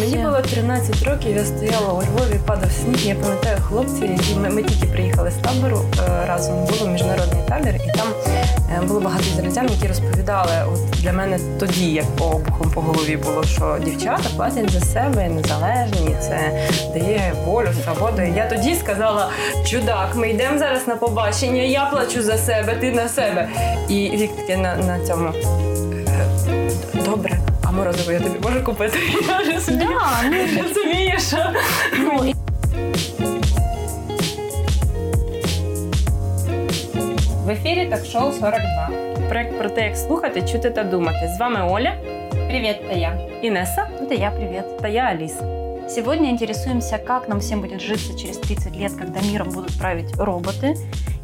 Мені було 13 років, я стояла у Львові, падав сніг. Я пам'ятаю хлопці, які ми, ми тільки приїхали з табору е, разом. Був міжнародний табір, і там було багато ізраїльтян, які розповідали. От для мене тоді, як по обухом по голові було, що дівчата платять за себе незалежні, це дає волю, свободу. Я тоді сказала: чудак, ми йдемо зараз на побачення, я плачу за себе, ти на себе. І Вік таке на, на цьому. «Е, Добре, а морозиво я тобі можу купити. Я вже собі розумію, що Ну, В ефірі ток-шоу 42. проект про те, як слухати, чути та думати. З вами Оля, Привіт, це я. Інеса Это я, привет. та я Аліса. Сегодня интересуемся, как нам всем будет житься через 30 лет, когда миром будут править роботы,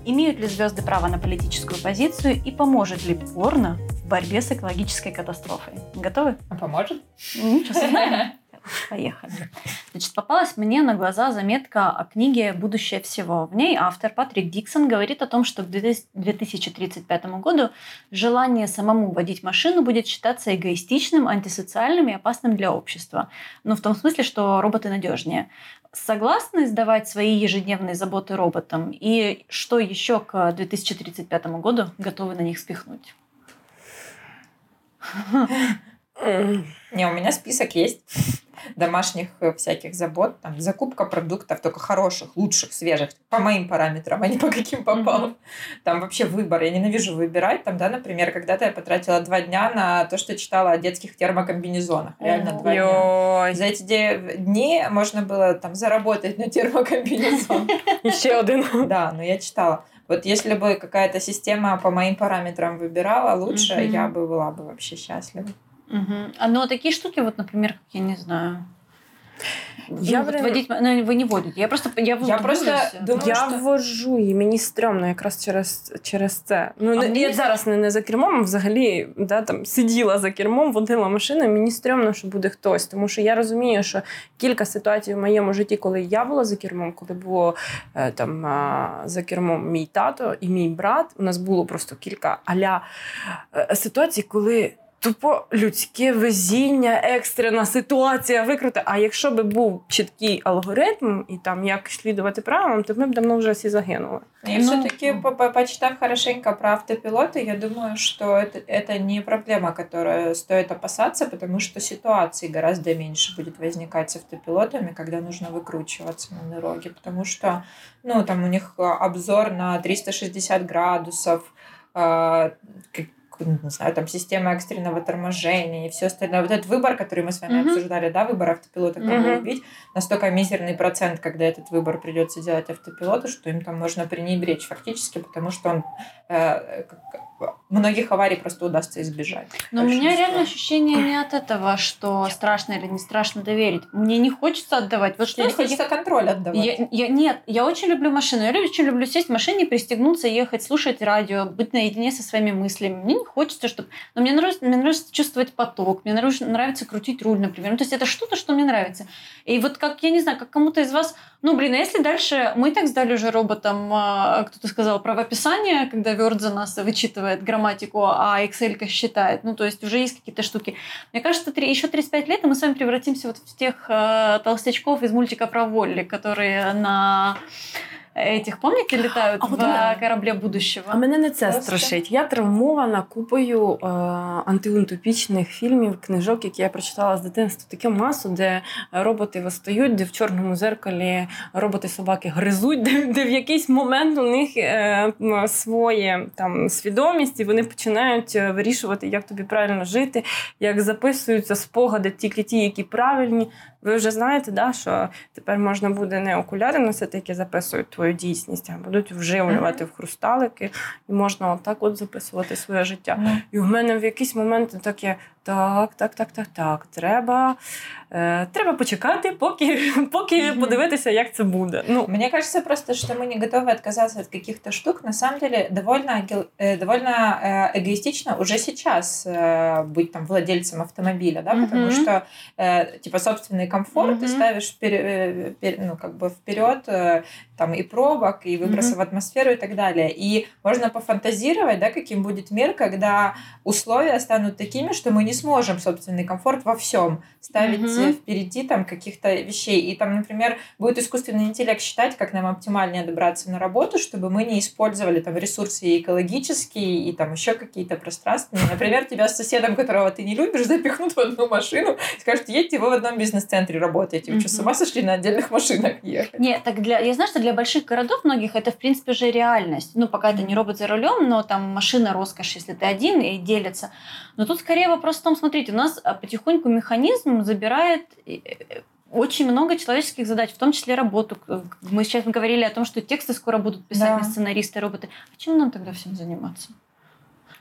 имеют ли звезды право на политическую позицию и поможет ли порно в борьбе с экологической катастрофой. Готовы? А поможет? Ну, сейчас узнаем. Поехали. Значит, попалась мне на глаза заметка о книге «Будущее всего». В ней автор Патрик Диксон говорит о том, что к 2035 году желание самому водить машину будет считаться эгоистичным, антисоциальным и опасным для общества. Ну, в том смысле, что роботы надежнее. Согласны сдавать свои ежедневные заботы роботам? И что еще к 2035 году готовы на них спихнуть? Не, у меня список есть домашних э, всяких забот. Там закупка продуктов только хороших, лучших, свежих, по моим параметрам, а не по каким попало. Там вообще выбор. Я ненавижу выбирать. Там, да, например, когда-то я потратила два дня на то, что читала о детских термокомбинезонах. Реально два дня. За эти дни можно было там заработать на термокомбинезон. і ще один. Да, но я читала. Вот если бы какая-то система по моим параметрам выбирала лучше, Мгм. я бы была бы вообще счастлива. Мгм. А ну такие штуки, вот, например, как я не знаю. Я ну, вот прям- водить, ну, вы не водите. Я просто я, Я просто думаю, Я що- ввожу і мені стрьомно якраз через, через це. Ну, А не, мені- я зараз не, не за кермом, а взагалі да, там, сиділа за кермом, водила машину, і мені стрьомно, що буде хтось. Тому що я розумію, що кілька ситуацій в моєму житті, коли я була за кермом, коли було е, там, за кермом мій тато і мій брат, у нас було просто кілька аля е, ситуацій, коли. Тупо людське везіння, екстрена ситуація викрути. А якщо би був чіткий алгоритм і там як слідувати правилам, то ми б давно вже всі загинули. И Ну, все-таки, почитав хорошенько про автопилоты, я думаю, что это, это не проблема, которую стоит опасаться, потому что ситуаций гораздо меньше будет возникать с автопилотами, когда нужно выкручиваться на дороге, потому что, ну, там у них а, обзор на 360 градусов, а, как- не знаю, там система экстренного торможения и все остальное. Вот этот выбор, который мы с вами Мгм. обсуждали, да, выбор автопилота, как его убить, настолько мизерный процент, когда этот выбор придется делать автопилоту, что им там можно пренебречь фактически, потому что он э, многих аварий просто удастся избежать. Но у меня реально ощущение не от этого, что страшно или не страшно доверить. Мне не хочется отдавать. Вот что Мне не хочется контроль отдавать. Я, я- нет, я очень люблю машину. Я очень люблю сесть в машине, пристегнуться, ехать, слушать радио, быть наедине со своими мыслями. Мне не хочется, чтобы... Но мне нравится, мне нравится чувствовать поток, мне нравится, нравится крутить руль, например. Ну, то есть это что-то, что мне нравится. И вот как, я не знаю, как кому-то из вас... Ну, блин, а если дальше... Мы так сдали уже роботам, а, кто-то сказал, правописание, когда Word за нас вычитывает грамматику, а Excel считает. Ну, то есть уже есть какие-то штуки. Мне кажется, три, еще 35 лет, и мы с вами превратимся вот в тех э, толстячков из мультика про Волли, которые на этих, помните, летают А в да. корабле будущего. А мене не це Просто. страшить. Я травмована купою е, антиутопічних фільмів, книжок, які я прочитала з дитинства. Таке масу, де роботи восстають, де в чорному зеркалі роботи-собаки гризуть, де, де в якийсь момент у них е, своє там свідомість, і вони починають е, вирішувати, як тобі правильно жити, як записуються спогади, тільки ті, які правильні. Ви вже знаєте, да, що тепер можна буде не окуляри носити, які записують твою дійсність, а будуть вживлювати в хрусталики, і можна отак от записувати своє життя. Ну, І в мене в якийсь момент таке: так, так, так, так, так. Треба, е, треба почекати, поки, поки Мгм. подивитися, як це буде. Ну, Мне кажется просто, что мы не готовы отказаться от каких-то штук. На самом деле довольно, агил- э, довольно э, эгоистично уже сейчас э, быть там владельцем автомобиля, да, потому Мгм. что э, типа собственный комфорт, ты Мгм. ставишь вперед, ну, как бы вперед э, там и пробок, и выбросы Мгм. в атмосферу и так далее. И можно пофантазировать, да, каким будет мир, когда условия станут такими, что мы не сможем собственный комфорт во всем ставить э, впереди там каких-то вещей. И там, например, будет искусственный интеллект считать, как нам оптимальнее добраться на работу, чтобы мы не использовали там ресурсы и экологические, и там еще какие-то пространственные. Например, тебя с соседом, которого ты не любишь, запихнут в одну машину, скажут, едьте вы в одном бизнес-центре работаете. Вы что, с ума сошли на отдельных машинах ехать? Нет, так для, я знаю, что для больших городов многих это, в принципе, же реальность. Ну, пока это не робот за рулем, но там машина роскошь, если ты один и делится. Но тут скорее вопрос в том, смотрите, у нас а, потихоньку механизм забирает э, э, очень много человеческих задач, в том числе работу. К- Мы сейчас говорили о том, что тексты скоро будут писать Да. не сценаристы, роботы. А чем нам тогда всем заниматься?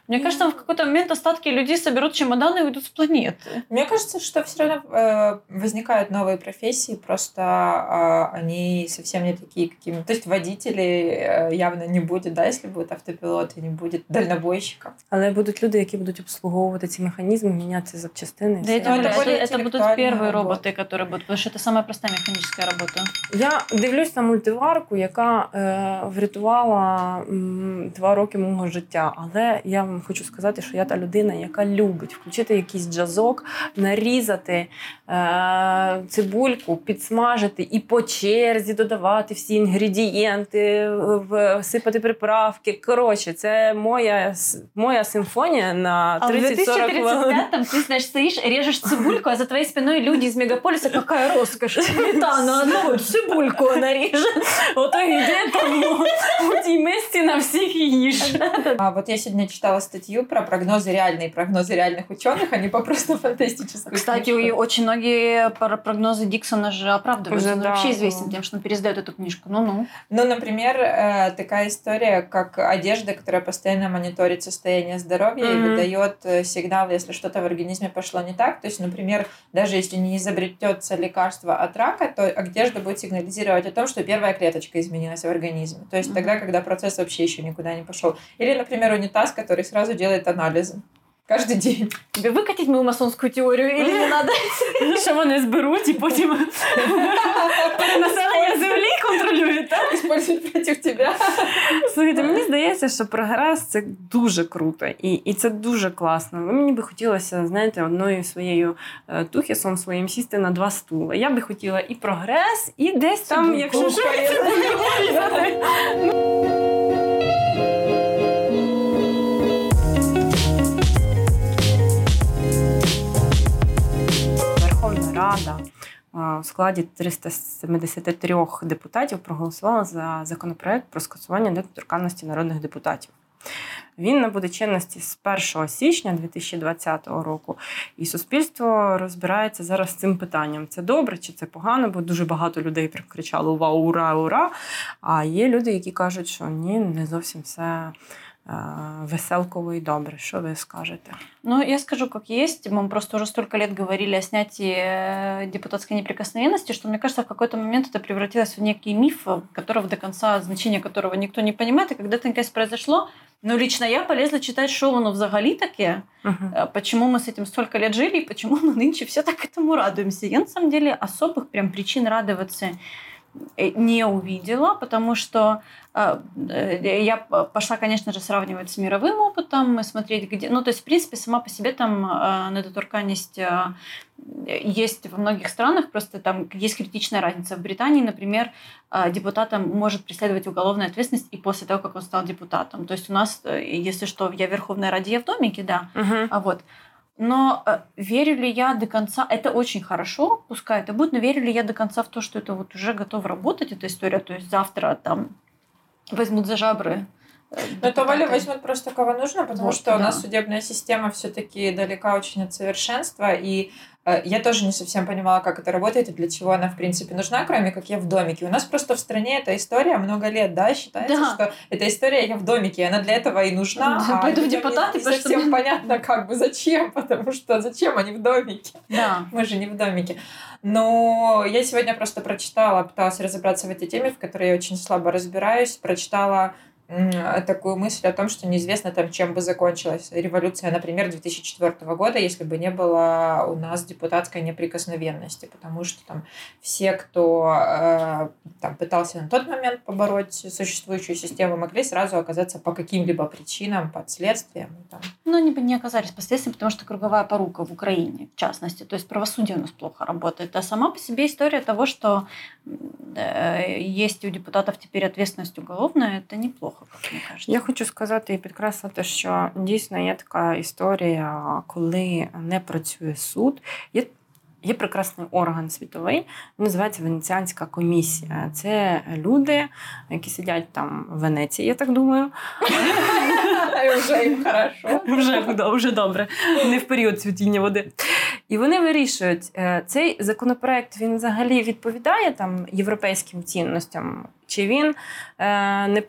Мне кажется, в какой-то момент остатки людей соберут чемоданы и уйдут с планеты. Мне кажется, что все равно э, возникают новые профессии, просто э, они совсем не такие, какими... То есть водителей э, явно не будет, да, если будет автопилот, и не будет дальнобойщиков. Але будуть люди, які будуть обслуговувати ці механізми, міняти запчастини. і Да, я все. тебе это говорю, это, более это будут интеллектуальная первые работа. роботы, которые будут, потому что это самая простая механическая работа. Я дивлюсь на мультиварку, яка е, врятувала м, два роки мого життя. Але я вам хочу сказати, що я та людина, яка любить включити якийсь джазок, нарізати е, цибульку, підсмажити і по черзі додавати всі інгредієнти, в- всипати приправки. Коротше, це моя, моя симфонія на А в 30-40 хвилин. 2035-м ты, значит, стоишь, цибульку, а за твоей спиной люди из мегаполиса. Какая роскошь! Сметана, ну, цибульку нарежет. Ото йде там у тій мисці на всіх їж. А вот я сегодня читала статью про прогнозы реальные, прогнозы реальных ученых, они по просто фантастическую. Кстати, книжку. и очень многие прогнозы Диксона же оправдываются. Уже Он да, вообще да. известен тем, что он пересдает эту книжку. Ну-ну. Ну, например, э, такая история, как одежда, которая постоянно мониторит состояние здоровья и Мгм. выдает э, сигнал, если что-то в организме пошло не так. То есть, например, даже если не изобретется лекарство от рака, то одежда будет сигнализировать о том, что первая клеточка изменилась в организме. То есть Мгм. тогда, когда процесс вообще еще никуда не пошел. Или, например, унитаз, который сразу делает анализы. Каждый день. Тебе выкатить мою масонскую теорию или не надо? Що вони зберуть і потім перенаселення землі контролюють. так? Использовать против тебя. Слухайте, мені здається, що прогрес це дуже круто і, і це дуже класно. Мені би хотілося, знаєте, одною своєю е, тухісом своїм сісти на два стула. Я би хотіла і прогрес, і десь там, Цибульку якщо що, Рада в складі 373 депутатів проголосувала за законопроект про скасування недоторканності народних депутатів. Він набуде чинності з 1 січня 2020 року, і суспільство розбирається зараз з цим питанням: це добре чи це погано, бо дуже багато людей прям кричало ура, ура! А є люди, які кажуть, що ні, не зовсім все е, веселково і добре. Що ви скажете? Ну, я скажу, как есть. Мы просто уже столько лет говорили о снятии э, депутатской неприкосновенности, что, мне кажется, в какой-то момент это превратилось в некий миф, которого до конца, значения которого никто не понимает. И когда это наконец произошло, ну, лично я полезла читать, что оно взагалі таке, Угу. э, почему мы с этим столько лет жили, и почему мы нынче все так этому радуемся. Я, на самом деле, особых прям причин радоваться не увидела, потому что э, э, я пошла, конечно же, сравнивать с мировым опытом, и смотреть, где... Ну, то есть, в принципе, сама по себе там э, недоторканность э, есть во многих странах, просто там есть критичная разница. В Британии, например, э, депутата может преследовать уголовная ответственность и после того, как он стал депутатом. То есть у нас, э, если что, я в Верховной Раде, я в домике, да, Угу. а вот. Но э, верю ли я до конца? Это очень хорошо, пускай это будет, но верю ли я до конца в то, что это вот уже готов работать, эта история? То есть завтра там возьмут за жабры. Но это Валя депутаты. возьмут просто кого нужно, потому Вот, что у да. нас судебная система все-таки далека очень от совершенства. И э, я тоже не совсем понимала, как это работает и для чего она, в принципе, нужна, кроме как я в домике. У нас просто в стране эта история много лет, да, считается, Да. что эта история я в домике, и она для этого и нужна. Да, а пойду в депутаты, не потому что- совсем понятно, как бы зачем, потому что зачем они в домике. Да. Мы же не в домике. Но я сегодня просто прочитала, пыталась разобраться в этой теме, в которой я очень слабо разбираюсь. Прочитала такую мысль о том, что неизвестно там, чем бы закончилась революция, например, 2004 года, если бы не было у нас депутатской неприкосновенности, потому что там все, кто э, там, пытался на тот момент побороть существующую систему, могли сразу оказаться по каким-либо причинам под следствием. Там. Ну, они бы не оказались под следствием, потому что круговая порука в Украине, в частности, то есть правосудие у нас плохо работает. А сама по себе история того, что э, есть у депутатов теперь ответственность уголовная, это неплохо мені кажеться. Я хочу сказати і підкреслити, що дійсно є така історія, коли не працює суд. Є Є прекрасний орган світовий, він називається Венеціанська комісія. Це люди, які сидять там в Венеції, я так думаю. Вже їм хорошо. Вже добре, не в період цвітіння води. І вони вирішують, е, цей законопроект він взагалі відповідає там європейським цінностям, чи він е, не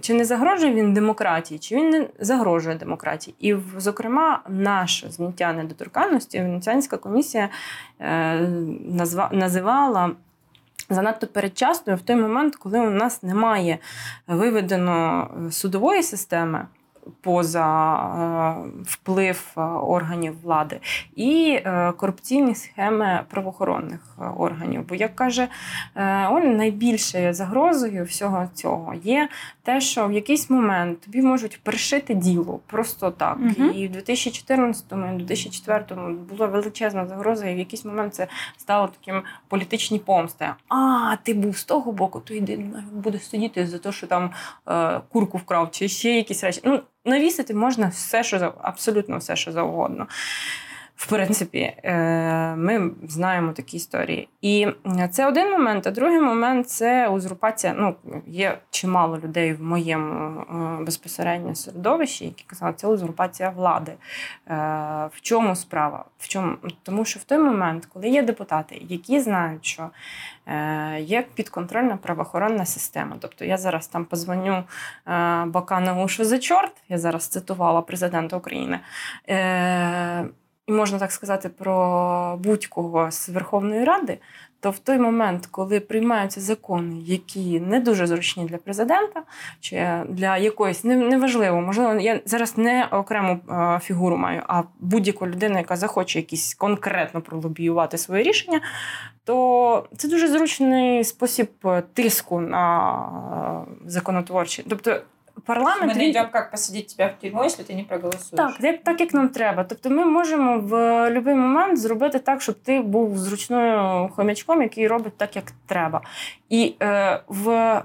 чи не загрожує він демократії, чи він не загрожує демократії. І, зокрема, наше зняття недоторканності Венеціанська комісія е, називала. Занадто передчасною в той момент, коли у нас немає виведено судової системи, поза е, вплив е, органів влади, і е, корупційні схеми правоохоронних органів. Бо, як каже Оля, найбільшою загрозою всього цього є те, що в якийсь момент тобі можуть пришити діло просто так. Угу. І в 2014-му, 2004 була величезна загроза, і в якийсь момент це стало таким політичні помсти. А, ти був з того боку, то йди буде сидіти за те, що там курку вкрав, чи ще якісь речі. Ну, навісити можна все, що абсолютно все, що завгодно. В принципі, е, ми знаємо такі історії. І це один момент. А другий момент це узурпація. Ну, є чимало людей в моєму е, безпосередньо середовищі, які казали, це узурпація влади. Е, в чому справа? В чому? Тому що в той момент, коли є депутати, які знають, що є підконтрольна правоохоронна система. Тобто я зараз там позвоню Баканову, що за чорт, я зараз цитувала президента України і можна так сказати про будь-кого з Верховної Ради, то в той момент, коли приймаються закони, які не дуже зручні для президента, чи для якоїсь неважливо, можливо, я зараз не окрему фігуру маю, а будь-яку людину, яка захоче якісь конкретно пролобіювати своє рішення, то це дуже зручний спосіб тиску на законотворчі. Тобто парламент. Ми не йдемо, як посадити тебе в тюрму, якщо ти не проголосуєш. Так, як, так як нам треба. Тобто ми можемо в будь-який момент зробити так, щоб ти був зручною хомячком, який робить так, як треба. І е, в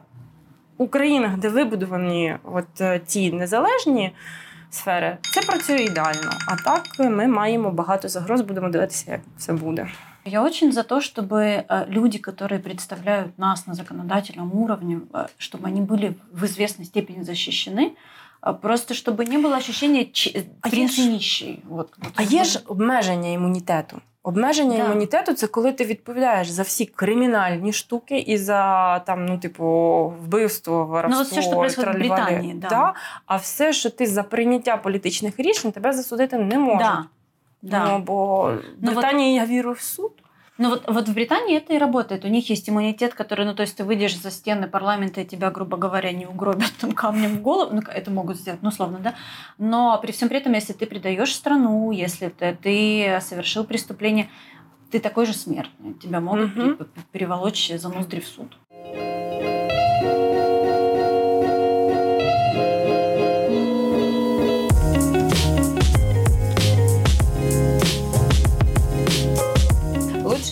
Українах, де вибудовані от е, ті незалежні сфери, це працює ідеально. А так ми маємо багато загроз, будемо дивитися, як все буде. Я очень за то, чтобы э, люди, которые представляют нас на законодательном уровне, э, чтобы они были в известной степени защищены, э, Просто щоб не було ощущення принци нищий. От, а є ж обмеження імунітету. Обмеження да. імунітету це коли ти відповідаєш за всі кримінальні штуки і за там, ну, типу, вбивство, воровство, ну, все, що в Британії, да. да. А все, що ти за прийняття політичних рішень, тебе засудити не можуть. Да. Да. Ну, бо в ну, Британии вот... я верю в суд. Ну вот, вот в Британии это и работает. У них есть иммунитет, который, ну то есть ты выйдешь за стены парламента, и тебя, грубо говоря, не угробят там камнем в голову. Ну, это могут сделать, ну, условно, да. Но при всем при этом, если ты предаешь страну, если ты, ты совершил преступление, ты такой же смертный. Тебя могут mm-hmm. переволочь за ноздри в суд.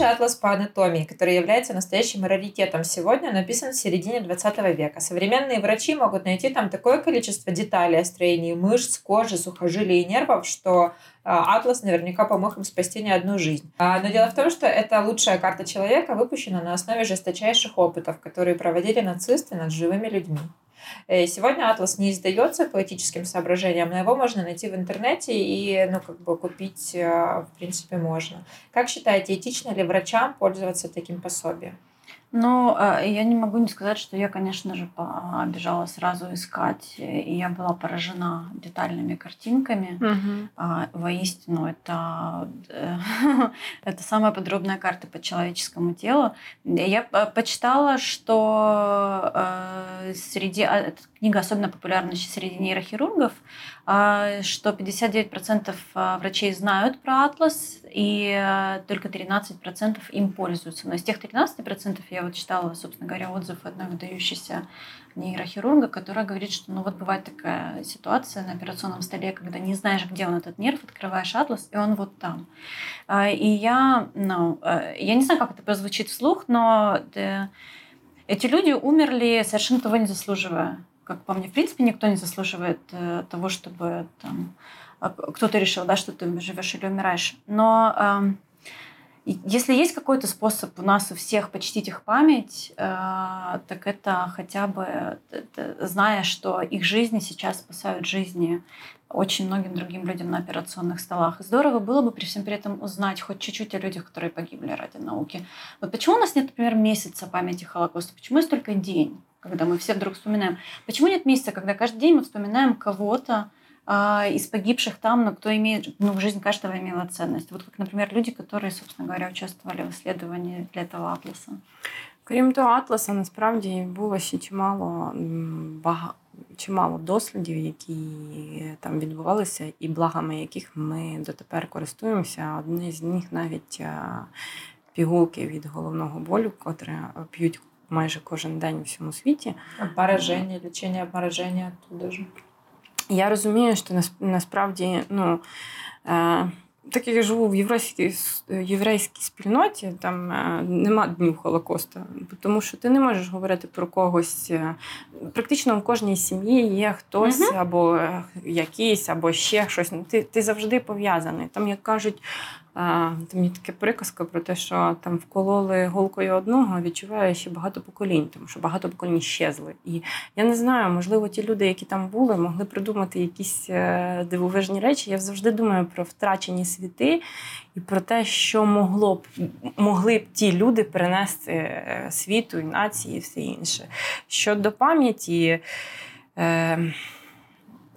Лучший атлас по анатомии, который является настоящим раритетом сегодня, написан в середине 20 века. Современные врачи могут найти там такое количество деталей о строении мышц, кожи, сухожилий и нервов, что а, Атлас наверняка помог им спасти не одну жизнь. А, но дело в том, что эта лучшая карта человека выпущена на основе жесточайших опытов, которые проводили нацисты над живыми людьми. Э, сегодня атлас не издается по этическим соображениям, но его можно найти в интернете и, ну, как бы купить, э, в принципе, можно. Как считаете, этично ли врачам пользоваться таким пособием? Ну, э, я не могу не сказать, что я, конечно же, побежала сразу искать, и я была поражена детальными картинками. Угу. Воистину, это, э, это самая подробная карта по человеческому телу. Я почитала, что э, среди... А, эта книга особенно популярна среди нейрохирургов, а, что 59% а, врачей знают про атлас, и а, только 13% им пользуются. Но из тех 13% я вот читала, собственно говоря, отзыв одной выдающейся нейрохирурга, которая говорит, что ну вот бывает такая ситуация на операционном столе, когда не знаешь, где он этот нерв, открываешь атлас, и он вот там. И я, ну, я не знаю, как это прозвучит вслух, но э, эти люди умерли совершенно того не заслуживая как по мне, в принципе, никто не заслуживает э, того, чтобы там а, кто-то решил, да, что ты живешь или умираешь. Но э, если есть какой-то способ у нас у всех почтить их память, э, так это хотя бы это, зная, что их жизни сейчас спасают жизни очень многим другим людям на операционных столах. Здорово было бы при всем при этом узнать хоть чуть-чуть о людях, которые погибли ради науки. Вот почему у нас нет, например, месяца памяти Холокоста? Почему есть только день? когда мы все вдруг вспоминаем. Почему нет месяца, когда каждый день мы вспоминаем кого-то из погибших там, но кто имеет, ну, жизнь каждого имела ценность. Вот как, например, люди, которые, собственно говоря, участвовали в исследовании для этого атласа. Крім того, атласа насправді було ще чимало багато. Чимало дослідів, які там відбувалися, і благами яких ми дотепер користуємося. Одні з них навіть пігулки від головного болю, котре п'ють майже кожен день у всьому світі. Обмороження, лічення обмороження туди ж. Я розумію, що насправді, ну. Е, так як я живу в єврейській єврейській спільноті, там е, нема днів Холокосту, тому що ти не можеш говорити про когось. Е, практично в кожній сім'ї є хтось uh або якийсь, або ще щось. Ти ти завжди пов'язаний. Там, як кажуть, там є таке приказка про те, що там вкололи голкою одного, відчуває ще багато поколінь, тому що багато поколінь щезли. І я не знаю, можливо, ті люди, які там були, могли придумати якісь е, дивовижні речі. Я завжди думаю про втрачені світи і про те, що могло б могли б ті люди принести е, світу і нації, і все інше. Щодо пам'яті. Е,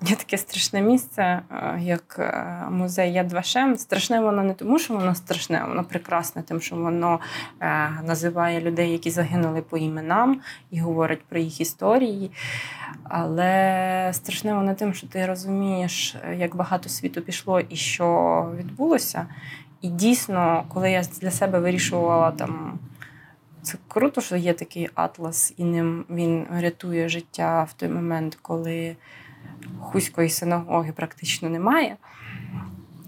Є таке страшне місце, е, як е, музей Яд Вашем. Страшне воно не тому, що воно страшне, воно прекрасне, тим, що воно е, називає людей, які загинули по іменам, і говорить про їх історії. Але страшне воно тим, що ти розумієш, як багато світу пішло і що відбулося. І дійсно, коли я для себе вирішувала там. Це круто, що є такий атлас, і ним він рятує життя в той момент, коли Хуської синагоги практично немає.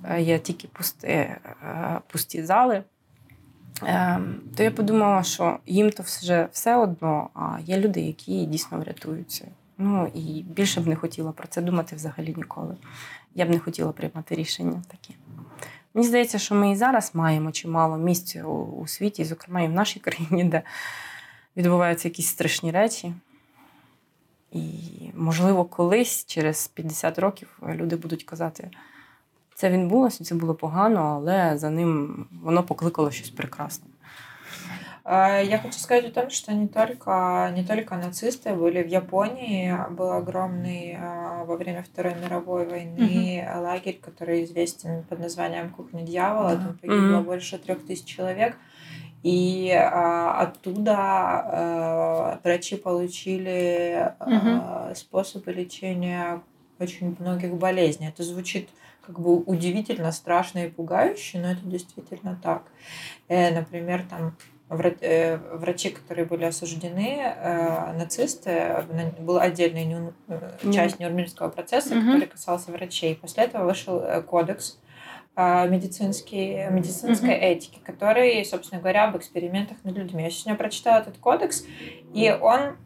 Е, є тільки пусті, е, пусті зали. Е, то я подумала, що їм то вже все одно, а є люди, які дійсно врятуються. Ну і більше б не хотіла про це думати взагалі ніколи. Я б не хотіла приймати рішення такі. Мені здається, що ми і зараз маємо чимало місць у світі, зокрема і в нашій країні, де відбуваються якісь страшні речі. І, можливо, колись, через 50 років, люди будуть казати, це відбулося, це було погано, але за ним воно покликало щось прекрасне. Я хочу сказать о том, что не только, не только нацисты были в Японии, был огромный во время Второй мировой войны mm-hmm. лагерь, который известен под названием Кухня дьявола. Там погибло mm-hmm. больше трех тысяч человек. И а, оттуда а, врачи получили а, способы лечения очень многих болезней. Это звучит как бы удивительно, страшно и пугающе, но это действительно так. Э, например, там э, врачи, которые были осуждены, э, нацисты, был отдельный часть Нюрнбергского процесса, mm-hmm. который касался врачей. После этого вышел кодекс, а, медицинский, медицинской mm-hmm. этики, который, собственно говоря, об экспериментах над людьми. Я сегодня прочитала этот кодекс, и он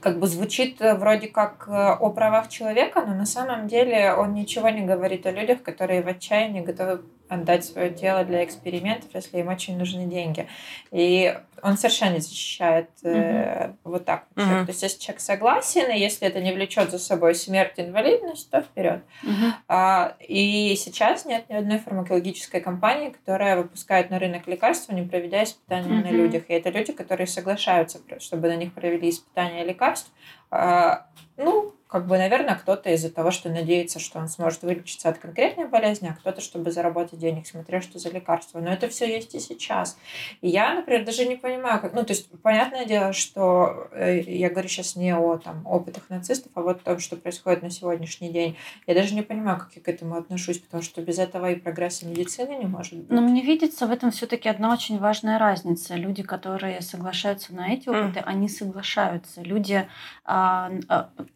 как бы звучит э, вроде как э, о правах человека, но на самом деле он ничего не говорит о людях, которые в отчаянии готовы отдать свое тело для экспериментов, если им очень нужны деньги. И он совершенно защищает э, угу. вот так. Вот. Угу. То есть, если человек согласен, и если это не влечет за собой смерть, инвалидность, то вперед. Угу. А, и сейчас нет ни одной фармакологической компании, которая выпускает на рынок лекарства, не проведя испытания угу. на людях. И это люди, которые соглашаются, чтобы на них провели испытания лекарств. А, ну, как бы, наверное, кто-то из-за того, что надеется, что он сможет вылечиться от конкретной болезни, а кто-то, чтобы заработать денег, смотря что за лекарство. Но это все есть и сейчас. И я, например, даже не понимаю, как... Ну, то есть, понятное дело, что э, я говорю сейчас не о там, опытах нацистов, а вот о том, что происходит на сегодняшний день. Я даже не понимаю, как я к этому отношусь, потому что без этого и прогресса медицины не может быть. Но мне видится в этом все таки одна очень важная разница. Люди, которые соглашаются на эти опыты, mm. они соглашаются. Люди а,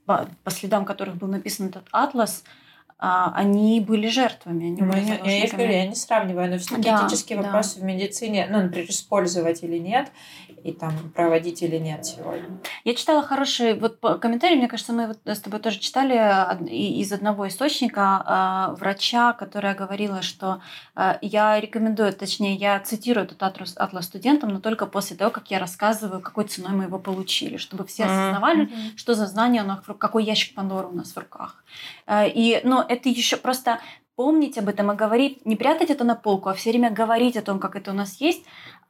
по следам которых был написан этот атлас, а, они были жертвами. Они были я, я, говорю, я не сравниваю, но все-таки да, этические да. вопросы в медицине, ну, например, использовать или нет, и там проводить или нет сегодня. Я читала хороший вот комментарий, мне кажется, мы вот с тобой тоже читали из одного источника э, врача, которая говорила, что э, я рекомендую, точнее, я цитирую этот атлас, атлас студентам, но только после того, как я рассказываю, какой ценой мы его получили, чтобы все осознавали, mm-hmm. что за знание у нас, какой ящик Пандоры у нас в руках. Э, и, но это еще просто помнить об этом и говорить, не прятать это на полку, а все время говорить о том, как это у нас есть,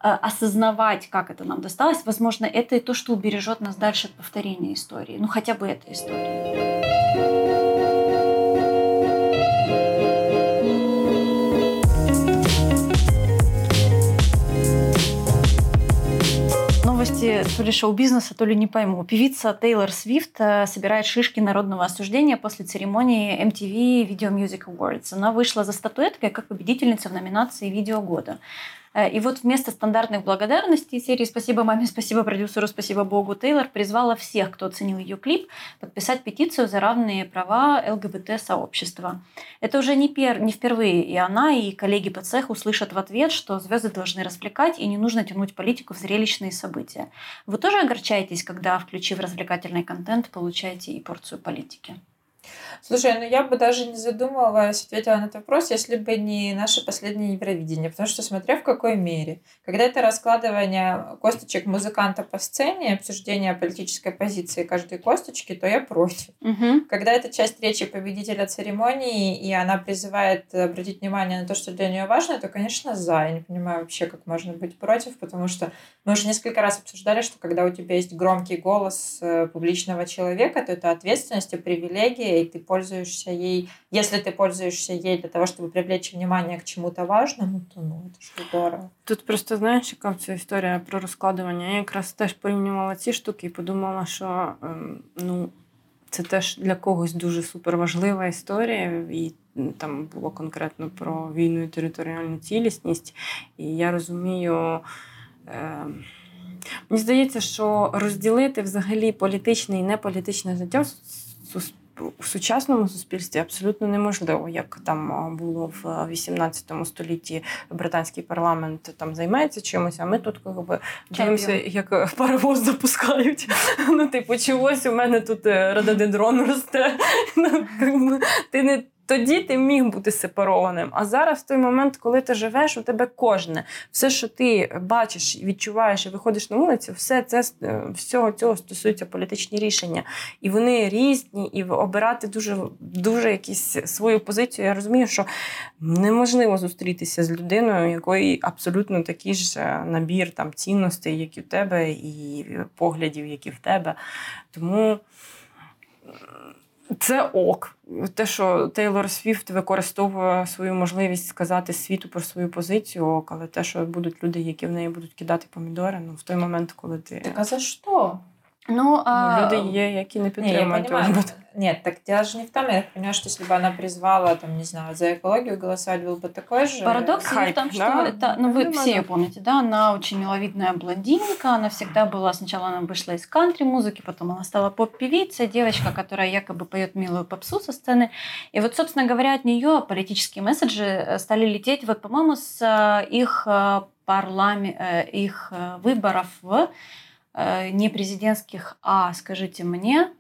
э, осознавать, как это нам досталось. Возможно, это и то, что убережет нас дальше от повторения истории. Ну, хотя бы этой истории. Новости то ли шоу-бизнеса, то ли не пойму. Певица Тейлор Свифт э, собирает шишки народного осуждения после церемонии MTV Video Music Awards. Она вышла за статуэткой как победительница в номинации «Видео года». Э, и вот вместо стандартных благодарностей серии «Спасибо маме, спасибо продюсеру, спасибо Богу» Тейлор призвала всех, кто оценил ее клип, подписать петицию за равные права ЛГБТ-сообщества. Это уже не, пер... не впервые, и она, и коллеги по цеху услышат в ответ, что звезды должны развлекать, и не нужно тянуть политику в зрелищные события. Вы тоже огорчаетесь, когда, включив развлекательный контент, получаете и порцию политики? Слушай, ну я бы даже не задумывалась, ответила на этот вопрос, если бы не наше последнее Евровидение. Потому что смотря в какой мере. Когда это раскладывание косточек музыканта по сцене, обсуждение политической позиции каждой косточки, то я против. Угу. Когда это часть речи победителя церемонии, и она призывает обратить внимание на то, что для нее важно, то, конечно, за. Я не понимаю вообще, как можно быть против, потому что мы уже несколько раз обсуждали, что когда у тебя есть громкий голос э, публичного человека, то это ответственность и привилегия, и ты пользуешься ей, если ты пользуешься ей для того, чтобы привлечь внимание к чему-то важному, то ну, это ж здорово. Тут просто, знаєш, яка ця історія про розкладування. Я якраз теж порівнювала ці штуки і подумала, що ну, це теж для когось дуже суперважлива історія. І там було конкретно про війну і територіальну цілісність. І я розумію. Е, Мені здається, що розділити взагалі політичне і неполітичне життя в сучасному суспільстві абсолютно неможливо, як там було в 18 столітті британський парламент там займається чимось, а ми тут якби дивимося, як паровоз запускають. Ну, типу, чогось у мене тут е, рододендрон росте. Ну, ти не тоді ти міг бути сепарованим. А зараз, в той момент, коли ти живеш, у тебе кожне, все, що ти бачиш, відчуваєш і виходиш на вулицю, все це е, всього цього стосується політичні рішення. І вони різні, і обирати дуже дуже якісь свою позицію. Я розумію, що неможливо зустрітися з людиною, якої абсолютно такий ж е, набір там цінностей, як і в тебе, і поглядів, які в тебе. Тому. Це ок. Те, що Тейлор Свіфт використовує свою можливість сказати світу про свою позицію, ок, але те, що будуть люди, які в неї будуть кидати помідори, ну в той момент, коли ти. Так а за що? Ну, а... Люди є, які не підтримують. Нет, так дело же не в том, я понимаю, что если бы она призвала, там, не знаю, за экологию голосовать, был бы такой же Парадокс хайп, в том, что да? это, ну, вы все ее помните, да, она очень миловидная блондинка, она всегда была, сначала она вышла из кантри-музыки, потом она стала поп-певицей, девочка, которая якобы поет милую попсу со сцены. И вот, собственно говоря, от нее политические месседжи э, стали лететь, вот, по-моему, с э, их, э, парламе... их выборов в не президентских, а, скажите мне,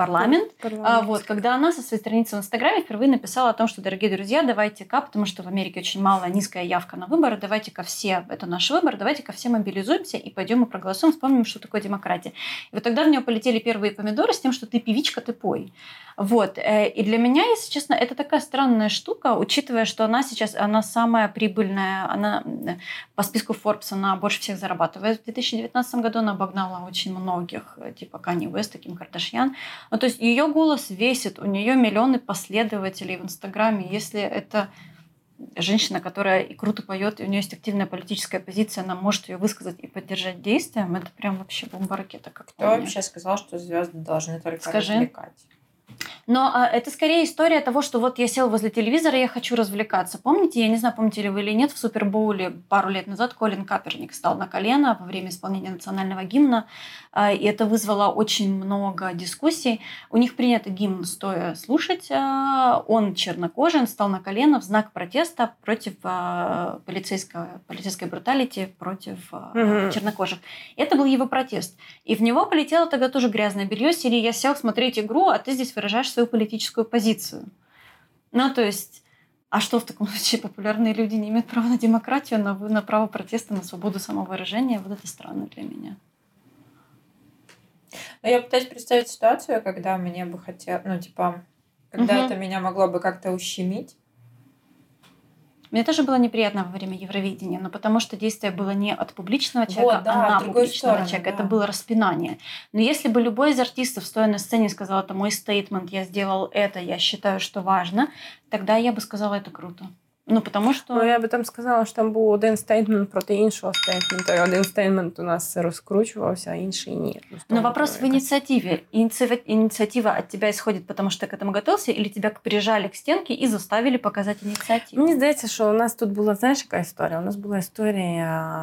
парламент, парламент. А, вот, когда она со своей страницы в Инстаграме впервые написала о том, что, дорогие друзья, давайте-ка, потому что в Америке очень малая, низкая явка на выборы, давайте-ка все, это наш выбор, давайте-ка все мобилизуемся и пойдем и проголосуем, вспомним, что такое демократия. И вот тогда в нее полетели первые помидоры с тем, что ты певичка, ты пой. Вот. Э, и для меня, если честно, это такая странная штука, учитывая, что она сейчас, она самая прибыльная, она э, по списку Forbes, она больше всех зарабатывает. В 2019 году она обогнала очень многих, э, типа Кани Уэст, Ким Кардашьян. Ну, то есть ее голос весит, у нее миллионы последователей в Инстаграме. Если это женщина, которая и круто поет, и у нее есть активная политическая позиция, она может ее высказать и поддержать действием, это прям вообще бомба ракета. Как Кто вообще сказал, что звезды должны только Скажи. развлекать? Но а, это скорее история того, что вот я сел возле телевизора, я хочу развлекаться. Помните, я не знаю, помните ли вы или нет, в Супербоуле пару лет назад Колин Каперник стал на колено во время исполнения национального гимна, а, и это вызвало очень много дискуссий. У них принято гимн стоя слушать. А, он чернокожий, он стал на колено в знак протеста против а, полицейского, полицейской бруталити, против угу. чернокожих. Это был его протест. И в него полетело тогда тоже грязное белье, серии «Я сел смотреть игру, а ты здесь выражаешь свою политическую позицию». Ну, то есть а что в таком случае популярные люди не имеют права на демократию, на, на право протеста, на свободу самовыражения? Вот это странно для меня. Но я пытаюсь представить ситуацию, когда мне бы хотелось, ну, типа, когда угу. это меня могло бы как-то ущемить. Мне тоже было неприятно во время Евровидения, но потому что действие было не от публичного человека, вот, да, а на публичного сторону, человека. Да. Это было распинание. Но если бы любой из артистов, стоя на сцене, сказал, это мой стейтмент, я сделал это, я считаю, что важно, тогда я бы сказала, это круто. Ну, тому що... Ну, я би там сказала, що там був один стейтмент проти іншого стейтмента. І один стейтмент у нас розкручувався, а інший ні. Но вопрос в инициативе. Инициатива от тебя исходит, потому что ты к этому готовился, или тебя прижали к стенке і заставили показати ініціативу? Мені здається, що у нас тут була, знаєш, яка історія? У нас була історія,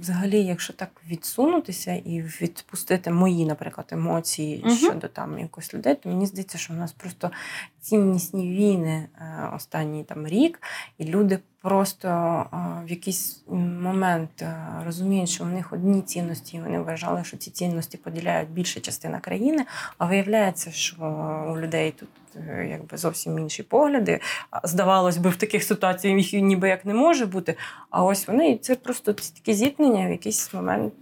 взагалі, якщо так відсунутися і відпустити мої, наприклад, емоції угу. щодо там якось людей, то мені здається, що у нас просто ціннісні війни останній там рік, і люди просто в якийсь момент розуміють, що у них одні цінності, і вони вважали, що ці цінності поділяють більша частина країни. А виявляється, що у людей тут е, якби зовсім інші погляди. Здавалось би, в таких ситуаціях їх ніби як не може бути. А ось вони і це просто такі зіткнення в якийсь момент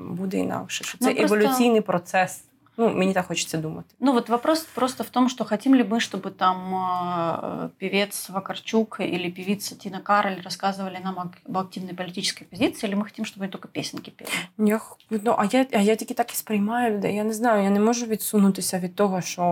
буде інакше. Що це ну, просто... еволюційний процес. Ну, мне так хочется думать. Ну, вот вопрос просто в том, что хотим ли мы, чтобы там э, певец Вакарчук или певица Тина Кароль рассказывали нам об активной политической позиции, или мы хотим, чтобы они только песенки пели? Я, ну, а я, а я тільки так і сприймаю людей. Я не знаю, я не можу відсунутися від того, що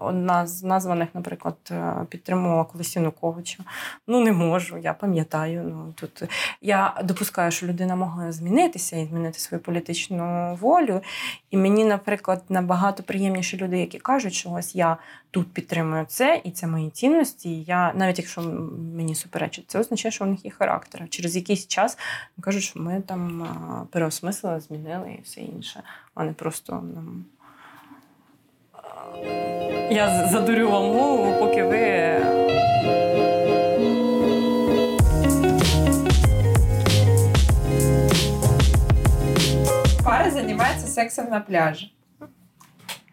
одна з названих, наприклад, підтримувала колись Януковича. Ну, не можу, я пам'ятаю. Ну, тут Я допускаю, що людина могла змінитися і змінити свою політичну волю. І мені, наприклад, набагато приємніші люди, які кажуть, що ось я тут підтримую це, і це мої цінності. І я навіть якщо мені суперечить, це означає, що у них є характер. Через якийсь час кажуть, що ми там переосмислили, змінили і все інше, а не просто нам. Я задурю вам мову, поки ви. Пара занимается сексом на пляже.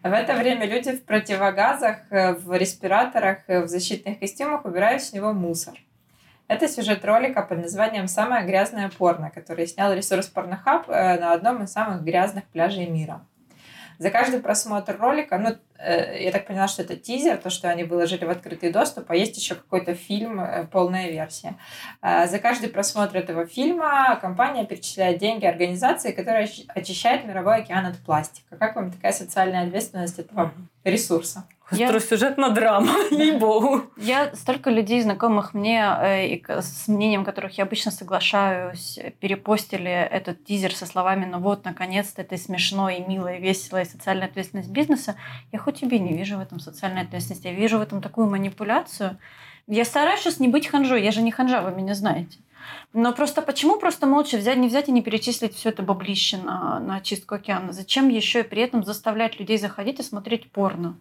В это время люди в противогазах, э, в респираторах, э, в защитных костюмах убирают с него мусор. Это сюжет ролика под названием «Самое грязное порно», который снял ресурс Pornhub э, на одном из самых грязных пляжей мира. За каждый просмотр ролика, ну, я так поняла, что это тизер, то, что они выложили в открытый доступ, а есть еще какой-то фильм, полная версия. За каждый просмотр этого фильма компания перечисляет деньги организации, которая очищает мировой океан от пластика. Как вам такая социальная ответственность этого ресурса? Я... Сюжетная драма, ей-богу. Я столько людей, знакомых мне, э, и с мнением которых я обычно соглашаюсь, перепостили этот тизер со словами «Ну вот, наконец-то, это смешно и мило, и весело, и социальная ответственность бизнеса». Я хоть тебе не вижу в этом социальной ответственности, я вижу в этом такую манипуляцию. Я стараюсь сейчас не быть ханжой, я же не ханжа, вы меня знаете. Но просто почему просто молча взять, не взять и не перечислить все это баблище на, на чистку океана? Зачем еще и при этом заставлять людей заходить и смотреть порно?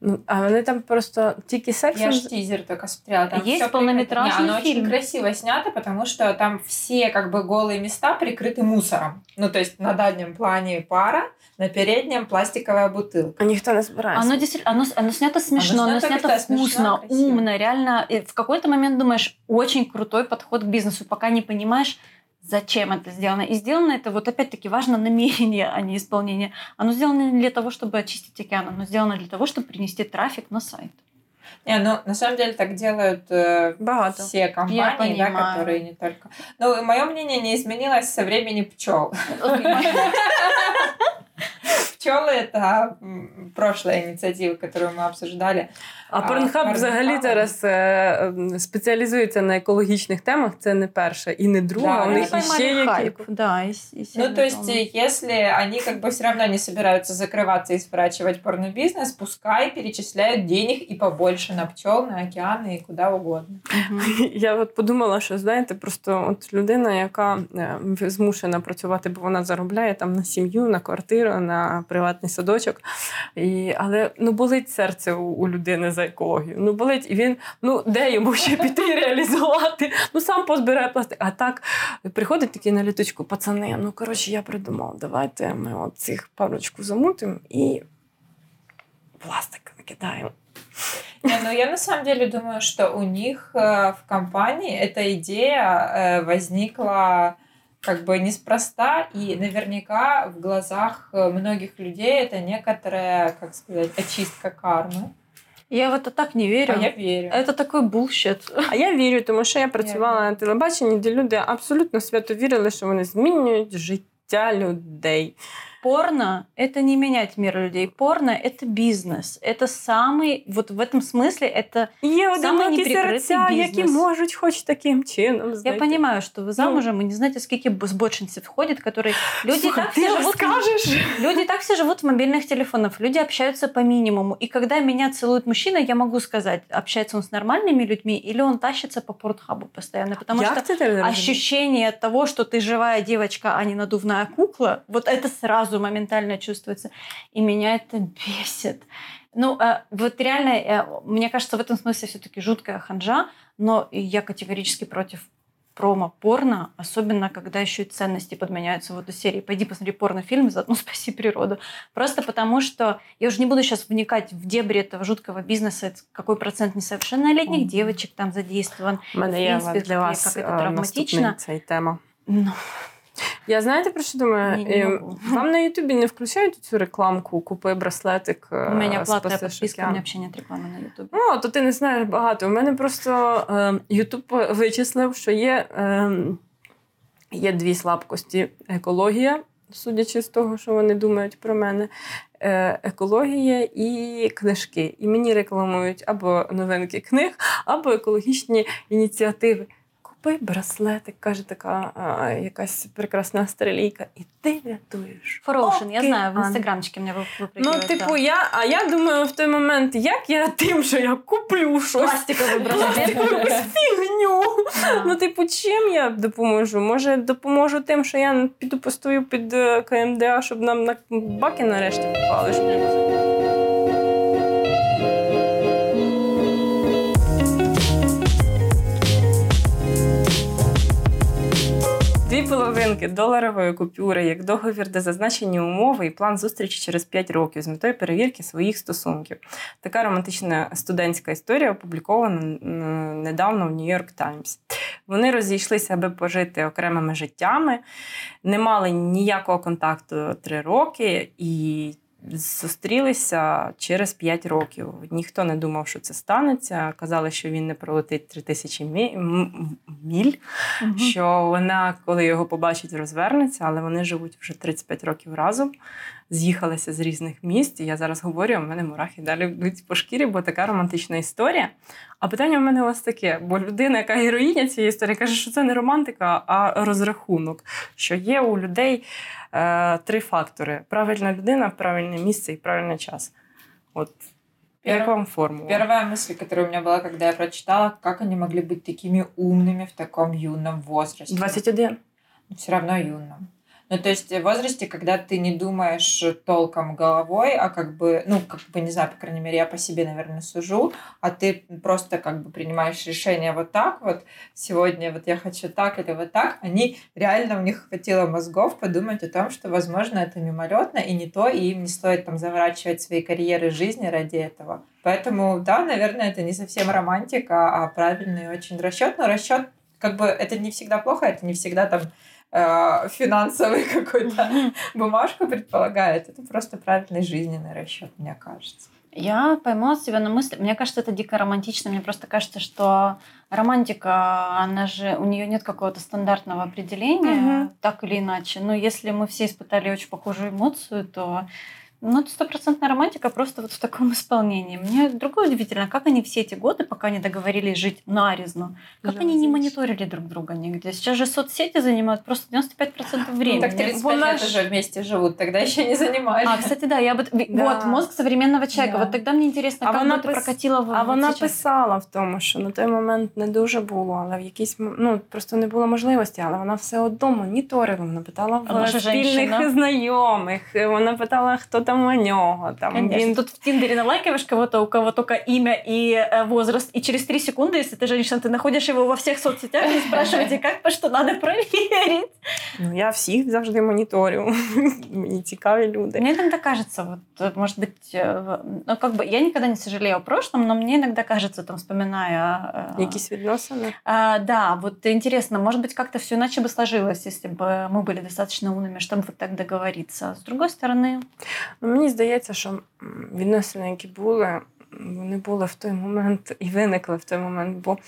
Ну, а вони там просто тільки сексом... Я ж тизер только смотрела. Там Есть всё полнометражный прикольно. Не, оно фильм. очень красиво снято, потому что там все как бы голые места прикрыты мусором. Ну, то есть на дальнем плане пара, на переднем пластиковая бутылка. А ніхто не збирається. Оно действительно, оно, оно снято смешно, оно, снято снято как-то смешно, вкусно, красиво. умно, реально. И в какой-то момент думаешь, очень крутой подход к бизнесу, пока не понимаешь, зачем это сделано. И сделано это, вот опять-таки, важно намерение, а не исполнение. Оно сделано не для того, чтобы очистить океан, оно сделано для того, чтобы принести трафик на сайт. Не, ну, на самом деле так делают э, Багато. все компании, да, которые не только... Ну, мое мнение не изменилось со времени пчел. Пчелы это прошлая инициатива, которую мы обсуждали. А А, Порнхаб Pornhub- взагалі зараз е, е, спеціалізується на екологічних темах. Це не перша і не друга. Да, У они них Они іще поймали є хайп, кілька. да. и с- и Ну, сильно то есть, там. э, если они как бы все равно не собираются закрываться и сворачивать порнобизнес, пускай перечисляют денег и побольше на пчел, на океаны и куда угодно. Мгм. Я от подумала, що знаєте, просто от людина, яка е, змушена працювати, бо вона заробляє там на сім'ю, на квартиру, на приватний садочок. І, але ну болить серце у, у людини за екологію. Ну болить, і він ну де йому ще піти і реалізувати? Ну сам позбирає пластик. А так приходить такий на літочку, пацани. Ну коротше, я придумав, давайте ми от цих парочку замутимо і пластик викидаємо. Не, ну я на самом деле думаю, что у них э, в компании эта идея э, возникла как бы неспроста, и наверняка в глазах э, многих людей это некоторая, как сказать, очистка кармы. Я в это так не верю. А я верю. Это такой bullshit. А я вірю, тому що я працювала Я на телебаченні, де люди абсолютно свято вірили, що вони змінюють життя людей. Порно – это не менять мир людей. Порно – это бизнес. Это самый, вот в этом смысле, это... Є Самий одинокі неприкритий серця, які бізнес. можуть хоч таким чином Я знайти. понимаю, что вы замужем, и не знаете, сколько збочинцев входит, которые... Люди Слухай, так ти все живут... розкажеш? Люди так все живут в мобильных телефонах, люди общаются по минимуму. И когда меня целует мужчина, я могу сказать, общается он с нормальными людьми или он тащится по портхабу постоянно. Потому Як что це ти розумієш? ощущение того, что ты живая девочка, а не надувная кукла, вот это сразу моментально чувствуется. И меня это бесит. Ну, э, вот реально, э, мне кажется, в этом смысле все-таки жуткая ханжа, но я категорически против промо-порно, особенно когда еще и ценности подменяются в эту серию. Пойди посмотри порнофильм, заодно спаси природу. Просто потому, что я уже не буду сейчас вникать в дебри этого жуткого бизнеса, это какой процент несовершеннолетних девочек там задействован. Мене в є принципі, для вас як це е, травматично. наступний цей тема. Ну, Я знаєте про що думаю? Ні, не Е. Вам на Ютубі не включають цю рекламку Купи браслетик. е, у меня платная спасеш подписка, у океан»? меня вообще нет рекламы на Ютубе. Ну, то ти не знаєш багато. У мене просто Ютуб вичислив, що є, е, є дві слабкості: екологія, судячи з того, що вони думають про мене. е, Екологія і книжки. І мені рекламують або новинки книг, або екологічні ініціативи Купи браслетик, каже така а, якась прекрасна австралійка, і ти рятуєш. Фороушен, я знаю, в океан. инстаграмчике меня вы- Ну, выпрыгивает. типу, да. я, а я думаю в той момент, як я тим, що я куплю щось. Пластиковый браслет. Якусь фігню. Да. Ну, типу, чим я допоможу? Може, допоможу тим, що я піду постою під е, КМДА, щоб нам на баки нарешті попали. Дві половинки доларової купюри як договір, де зазначені умови і план зустрічі через 5 років з метою перевірки своїх стосунків. Така романтична студентська історія опублікована недавно в Нью-Йорк Таймс. Вони розійшлися, аби пожити окремими життями, не мали ніякого контакту три роки і зустрілися через 5 років. Ніхто не думав, що це станеться. Казали, що він не пролетить 3000 мі- м- міль Мгм. що вона, коли його побачить, розвернеться, але вони живуть вже 35 років разом, з'їхалися з різних міст. І я зараз говорю, а в мене мурахи далі йдуть по шкірі, бо така романтична історія. А питання в мене ось таке: бо людина, яка героїня цієї історії, каже, що це не романтика, а розрахунок. Що є у людей е, три фактори: правильна людина, правильне місце і правильний час. От як Перв- вам формула? Первая мысль, которая у меня была, когда я прочитала, как они могли быть такими умными в таком юном возрасте. 21. Все равно юном. Ну, то есть в возрасте, когда ты не думаешь толком головой, а как бы, ну, как бы, не знаю, по крайней мере, я по себе, наверное, сужу, а ты просто как бы принимаешь решение вот так вот, сегодня вот я хочу так или вот так, они реально, у них хватило мозгов подумать о том, что, возможно, это мимолетно и не то, и им не стоит там заворачивать свои карьеры жизни ради этого. Поэтому, да, наверное, это не совсем романтика, а правильный очень расчет, но расчет как бы это не всегда плохо, это не всегда там э, финансовый какой-то бумажку предполагает. Это просто правильный жизненный расчет, мне кажется. Я поймала себя на мысли, мне кажется, это дико романтично. Мне просто кажется, что романтика, она же, у нее нет какого-то стандартного определения, угу. так или иначе. Но если мы все испытали очень похожую эмоцию, то ну, это стопроцентная романтика просто вот в таком исполнении. Мне другое удивительно, как они все эти годы, пока не договорились жить нарезно, как они не мониторили друг друга нигде. Сейчас же соцсети занимают просто 95% времени. Ну, так 35 вот лет уже вместе живут, тогда еще не занимались. А, кстати, да, я бы... Да. Вот, мозг современного человека. Да. Вот тогда мне интересно, а как вона бы пис... прокатила в А вона сейчас? писала в тому, що на той момент не дуже було, але в якийсь, ну, просто не було можливості, але вона все одно моніторила, вона питала в спільних знайомих, вона питала, хто там там у нього. Там, Конечно. Він... Тут в Тиндере налайкиваешь кого-то, у кого только имя и э, возраст, и через три секунды, если ты женщина, ты находишь его во всех соцсетях и спрашиваете, как, по что надо проверить. Ну, я всіх завжди моніторю. Мені цікаві люди. Мне иногда кажется, вот, может быть, э, ну, как бы, я никогда не сожалею о прошлом, но мне иногда кажется, там, вспоминая... Э, Якісь відносини? А, да, вот интересно, может быть, как-то все иначе бы сложилось, если бы мы были достаточно умными, чтобы вот так договориться. С другой стороны... Ну, мені здається, що відносини, які були, вони були в той момент і виникли в той момент. бо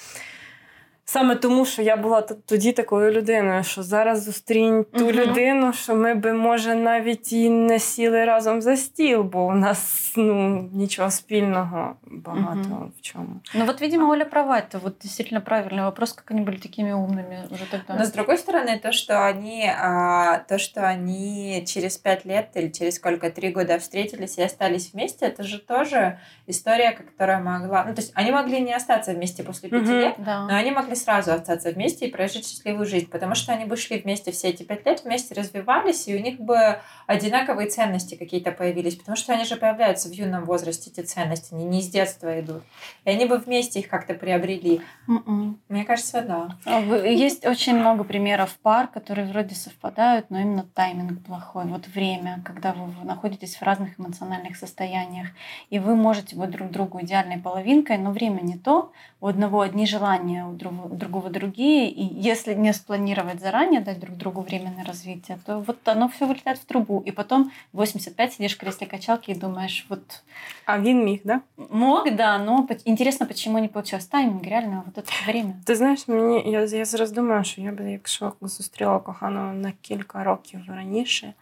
Саме тому, що я була тоді такою людиною, що зараз зустрінь ту uh-huh. людину, що ми би, може, навіть і не сіли разом за стіл, бо у нас ну, ничего спільного багато uh-huh. в чому. Ну вот, видимо, Оля права. Это вот действительно правильный вопрос, как они были такими умными уже тогда. Но с другой стороны, то, что они, а, то, что они через пять лет или через сколько, три года встретились и остались вместе, это же тоже история, которая могла... Ну, то есть они могли не остаться вместе после пяти uh-huh. лет, да. но они могли сразу остаться вместе и прожить счастливую жизнь, потому что они бы шли вместе все эти пять лет, вместе развивались, и у них бы одинаковые ценности какие-то появились, потому что они же появляются в юном возрасте, эти ценности, они не с детства идут. И они бы вместе их как-то приобрели. Mm-mm. М-м. Мне кажется, да. А есть очень много примеров пар, которые вроде совпадают, но именно тайминг плохой. Вот время, когда вы находитесь в разных эмоциональных состояниях, и вы можете быть друг другу идеальной половинкой, но время не то, у одного одни желания, у другого, другого другие. И если не спланировать заранее, дать друг другу время на развитие, то вот оно все вылетает в трубу. И потом 85 сидишь в кресле качалки и думаешь, вот... А він міг, да? Мог, да, но интересно, почему не получилось. Тайминг, реально, вот это время. Ти знаєш, мені я, я зараз думаю, що я би, якщо зустріла коханого на кілька років раніше,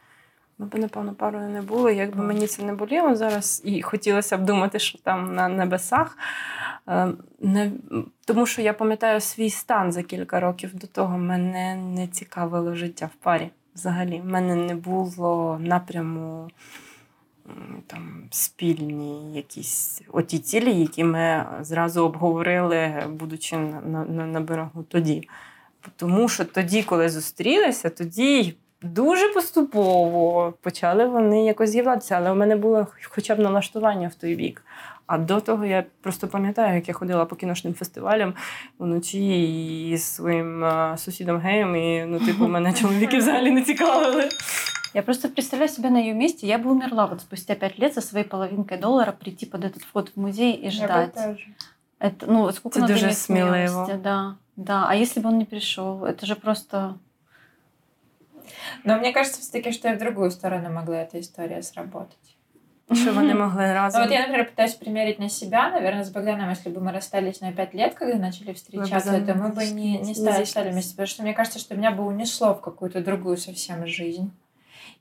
ми б, напевно, парою не були. Якби мені це не боліло зараз, і хотілося б думати, що там на небесах. Е, не, Тому що я пам'ятаю свій стан за кілька років до того. Мене не цікавило життя в парі. Взагалі, в мене не було напряму там спільні якісь оті цілі, які ми зразу обговорили, будучи на, на, на берегу тоді. Тому що тоді, коли зустрілися, тоді дуже поступово почали вони якось з'являтися, але у мене було хоча б налаштування в той вік. А до того я просто пам'ятаю, як я ходила по кіношним фестивалям вночі із своїм сусідом геєм, і ну, типу, мене чоловіки взагалі не цікавили. Я просто представляю себя на ее месте. Я бы умерла вот спустя пять лет со своей половинкой доллара прийти под этот вход в музей и ждать. Я бы Это, ну, сколько это надо смело. Да, да. А если бы он не пришел, это же просто но мне кажется все-таки, что и в другую сторону могла эта история сработать. Вы не могли разом. Ну, вот я, например, пытаюсь примерить на себя, наверное, с Богданом, если бы мы расстались на пять лет, когда начали встречаться, то мы бы не, не стали, стали вместе, потому что мне кажется, что меня бы унесло в какую-то другую совсем жизнь.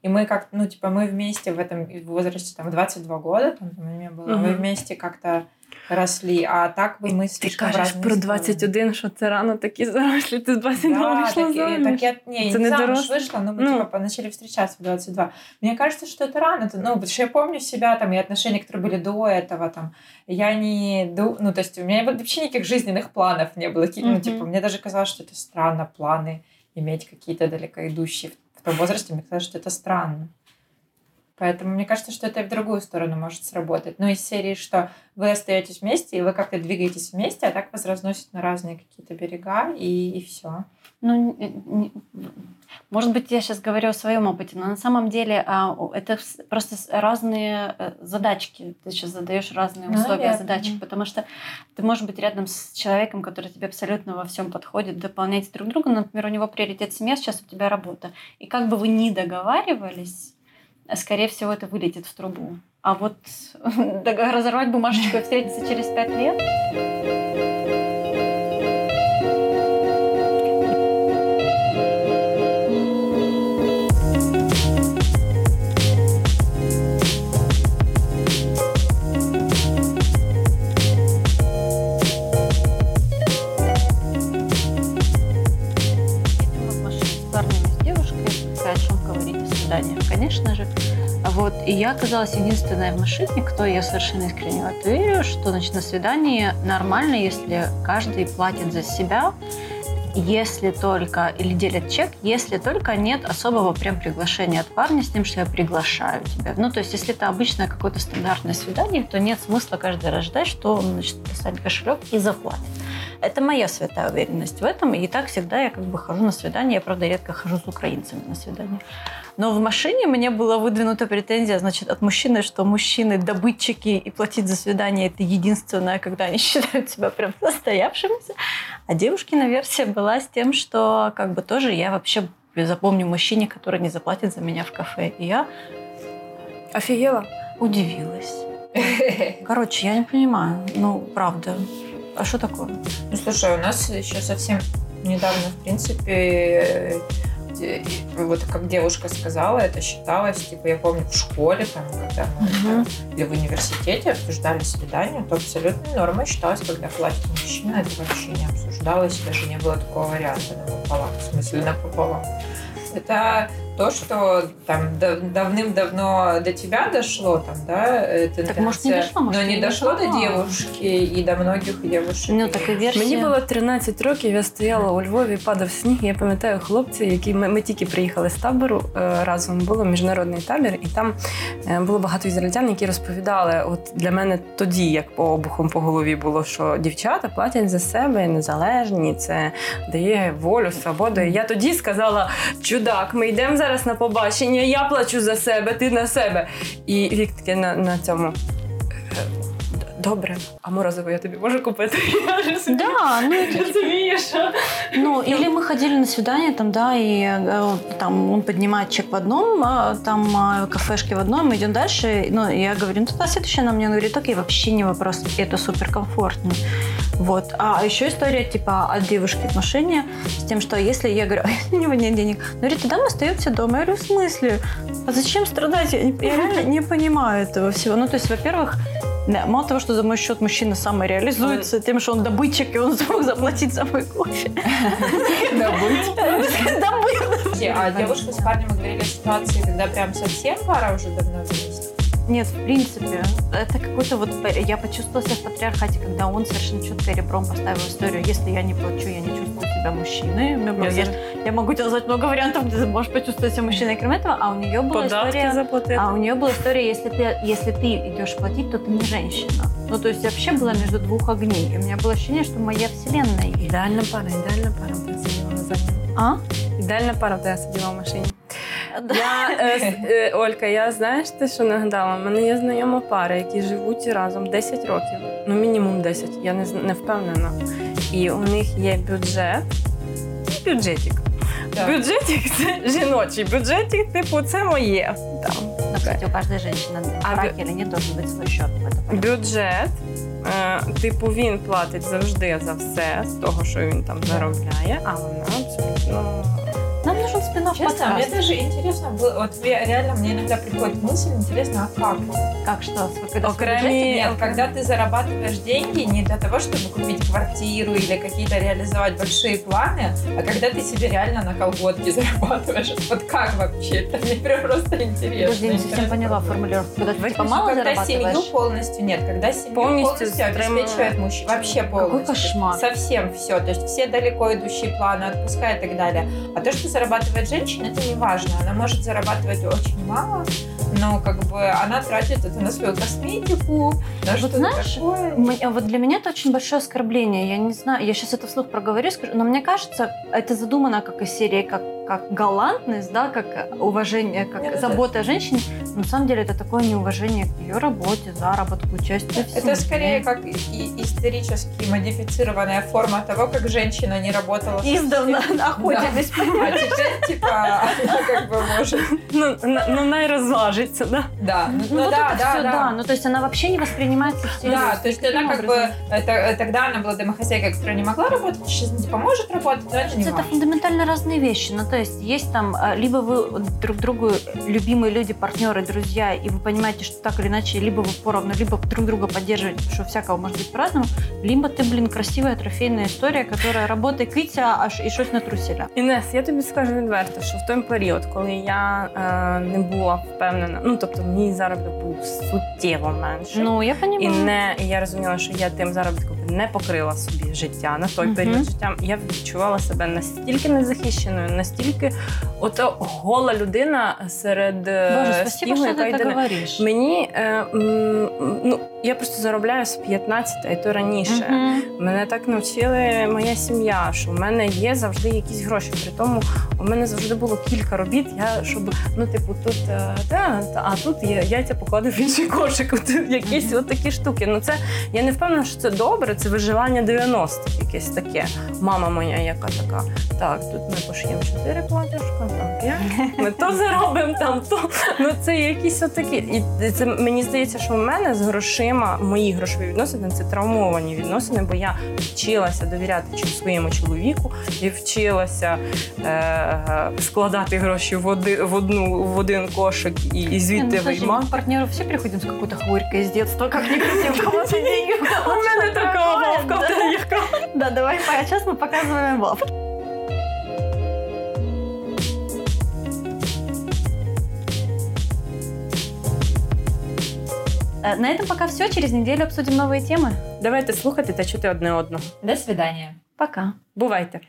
И мы как ну, типа, мы вместе в этом возрасте, там, 22 года, там, мне было, угу. мы вместе как-то росли, а так би ми Ти кажеш про 21, що це рано такі зарослі, ти з 22 да, вышла так, замуж. Так я, не, это не, замуж вышла, но мы ну. типа начали встречаться в 22. Мне кажется, что это рано. Это, ну, потому что я помню себя там и отношения, которые были до этого. Там, я не... Ну, то есть у меня вообще никаких жизненных планов не было. Mm-hmm. Ну, типа, мне даже казалось, что это странно, планы иметь какие-то далеко идущие том возрасте, мне кажется, что это странно. Поэтому мне кажется, что это и в другую сторону может сработать. Ну, из серии, что вы остаетесь вместе, и вы как-то двигаетесь вместе, а так вас разносит на разные какие-то берега, и, и все. Ну, не, может быть, я сейчас говорю о своем опыте, но на самом деле а, это просто разные э, задачки. Ты сейчас задаешь разные ну, условия ну, задачек, потому что ты можешь быть рядом с человеком, который тебе абсолютно во всем подходит, дополнять друг друга. Например, у него приоритет семья, сейчас у тебя работа. И как бы вы ни договаривались, скорее всего, это вылетит в трубу. А вот разорвать бумажечку и встретиться через пять лет... И я оказалась единственная в машине, кто я совершенно искренне в это верю, что значит, на свидании нормально, если каждый платит за себя, если только, или делят чек, если только нет особого прям приглашения от парня с тем, что я приглашаю тебя. Ну, то есть, если это обычное какое-то стандартное свидание, то нет смысла каждый раз ждать, что он, значит, достанет кошелек и заплатит. Это моя святая уверенность в этом, и так всегда я как бы хожу на свидание, я, правда, редко хожу с украинцами на свидание. Но в машине мне была выдвинута претензия, значит, от мужчины, что мужчины добытчики и платить за свидание это единственное, когда они считают себя прям состоявшимися. А девушкина версия была с тем, что как бы тоже я вообще запомню мужчине, который не заплатит за меня в кафе. И я офигела, удивилась. Короче, я не понимаю. Ну, правда. А что такое? Ну, слушай, у нас еще совсем недавно, в принципе, вот как девушка сказала, это считалось, типа, я помню, в школе, там, когда мы uh-huh. или в университете обсуждали свидание, то абсолютно нормой считалось, когда платит мужчина, это вообще не обсуждалось, даже не было такого варианта на пополам, в смысле на пополам. Это то, что там давным-давно до тебя дошло, там, да, тенденция, так, может, не дошло, может, но не, не дошло, дошло до девушки і до многих девушек. Ну, так і версія. Мені було 13 років, я стояла у Львові, падав сніг. Я пам'ятаю хлопці, які ми, ми тільки приїхали з табору е, разом. Було міжнародний табір, і там е, було багато ізраїльтян, які розповідали, от для мене тоді, як по обухом по голові було, що дівчата платять за себе незалежні, це дає волю, свободу. І я тоді сказала: чудак, ми йдемо зараз на побачення, я плачу за себе, ти на себе. І вік таке на, на цьому. Добре, а морозиво я тобі можу купити? Да, ну розумієш. Ну, или мы ходили на свидание, там, да, и э, там он поднимает чек в одном, а, там а, кафешки в одном, мы идем дальше. Ну, я говорю, ну, тогда следующее нам мне говорит, окей, вообще не вопрос, это супер комфортно. Вот. А еще история, типа, от девушки машине с тем, что если я говорю, у него нет денег, ну, говорит, тогда мы остаемся дома. Я говорю, в смысле? А зачем страдать? Я, я реально не понимаю этого всего. Ну, то есть, во-первых, да, мало того, что за мой счет мужчина самореализуется тем, что он добытчик, и он смог заплатить за мой кофе. Добыть. А девушка с парнем говорили о ситуации, когда прям совсем пара уже давно? Нет, в принципе. Это какой-то вот... Я почувствовала себя в патриархате, когда он совершенно четко ребром поставил историю. Если я не плачу, я не чувствую себя мужчиной. Я, я могу тебе назвать много вариантов, где ты можешь почувствовать себя мужчиной, кроме этого. А у нее была Податки история... А у нее была история, если ты, если ты идешь платить, то ты не женщина. Ну, то есть вообще была между двух огней. И у меня было ощущение, что моя вселенная... Идеальна пара, идеальна пара. Ты сидела на заднем. А? Идеальна пара, я сидела в машине. Я, е, е, Олька, я знаєш, ти що нагадала? У мене є знайома пара, які живуть разом 10 років, ну мінімум 10, я не не впевнена. І у них є бюджет, бюджетик. Да. Бюджетик це жіночий бюджетик, типу, це моє. Там. Но, кстати, у каждой женщины а браке или нет должен быть свой счет. Бюджет. Е, типу, він платить завжди за все з того, що він там заробляє, а вона абсолютно нам нужен спин Честно, мне даже интересно было, вот реально мне иногда приходит мысль, интересно, а как? Как что? Когда Кроме... Нет, когда ты зарабатываешь деньги не для того, чтобы купить квартиру или какие-то реализовать большие планы, а когда ты себе реально на колготки зарабатываешь. Вот как вообще? Это мне прям просто интересно. Подожди, не совсем поняла формулировку. Когда ты типа мало Когда семью полностью нет, когда семью полностью, полностью обеспечивает мужчина. Вообще полностью. Какой кошмар. Совсем все. То есть все далеко идущие планы отпускает и так далее. А то, что зарабатывает женщина, это не важно. Она может зарабатывать очень мало, но как бы она тратит это на свою косметику, на Вот что-то знаешь, такое. А Вот для меня это очень большое оскорбление. Я не знаю, я сейчас это вслух проговорю, скажу, но мне кажется, это задумано как из серии, как, как галантность, да, как уважение, как Это- забота о женщине. Но на самом деле это такое неуважение к ее работе, заработку, семье. Это скорее как и- исторически модифицированная форма того, как женщина не работала. Издавна охотились. А теперь, типа, она как бы может... Ну, на- ну найрозважиться, да? Да, ну, Ну, вот да, это да, все, да. да. Ну, то есть она вообще не воспринимается всерьез. Да, то есть она как бы, это, тогда она была домохозяйкой, которая не могла работать, сейчас типа может работать, но это не Это фундаментально разные вещи. Ну, то есть есть там, а, либо вы друг другу любимые люди, партнеры, друзья, и вы понимаете, что так или иначе, либо вы поровну, либо друг друга поддерживаете, потому что всякого может быть по-разному, либо ти, блін, красива трофейна історія, яка работає киця аж і щось натрусила. Інес, я тобі скажу відверто, що в той період, коли я е, не була впевнена, ну тобто мій заробіток був суттєво менше. Ну, я І понимаю. не і я розуміла, що я тим заробітком не покрила собі життя на той період життя. Я відчувала себе настільки незахищеною, настільки ото гола людина серед е, Боже, спасибо, снігу, що яка ти так говориш. Мені е, м, ну я просто заробляю з 15, а й то раніше. Мгм. Мене так навчили моя сім'я, що в мене є завжди якісь гроші. При тому у мене завжди було кілька робіт. Я щоб ну, типу, тут е, та, а тут є яйця покладу в інший кошик. От якісь от такі штуки. Ну це я не впевнена, що це добре. Це виживання 90-х, якесь таке. Мама моя, яка така. Так, тут ми пошиємо чотири платіжка, там п'ять. Ми то заробимо там, то ну це якісь отакі. І це мені здається, що в мене з грошима мої грошові відносини це травмовані відносини, бо я вчилася довіряти чи своєму чоловіку і вчилася е, складати гроші в, оди, в одну в один кошик і, і Не, звідти ну, слушай, виймати. мы к партнеру все приходим с какой-то хворькой из детства, как не хотим кого-то деньги. У мене така вовка в тебе. Да, давай, а сейчас мы показываем На этом пока все. Через неделю обсудим новые темы. Давайте слухати та чути одне одного. До свидания. Пока. Бувайте!